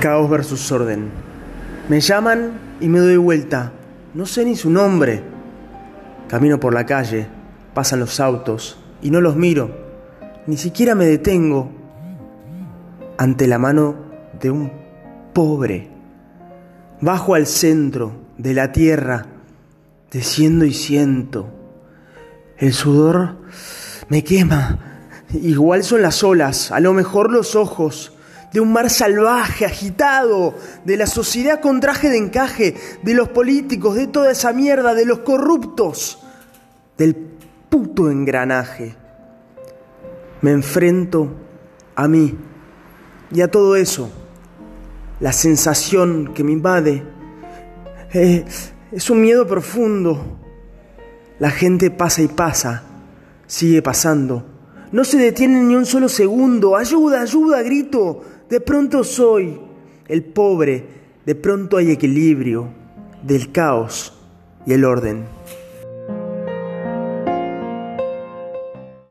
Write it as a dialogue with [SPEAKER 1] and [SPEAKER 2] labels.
[SPEAKER 1] Caos versus orden. Me llaman y me doy vuelta. No sé ni su nombre. Camino por la calle, pasan los autos y no los miro. Ni siquiera me detengo ante la mano de un pobre. Bajo al centro de la tierra, desciendo y siento. El sudor me quema. Igual son las olas, a lo mejor los ojos de un mar salvaje, agitado, de la sociedad con traje de encaje, de los políticos, de toda esa mierda, de los corruptos, del puto engranaje. Me enfrento a mí y a todo eso. La sensación que me invade es un miedo profundo. La gente pasa y pasa, sigue pasando. No se detiene ni un solo segundo. Ayuda, ayuda, grito. De pronto soy el pobre, de pronto hay equilibrio del caos y el orden.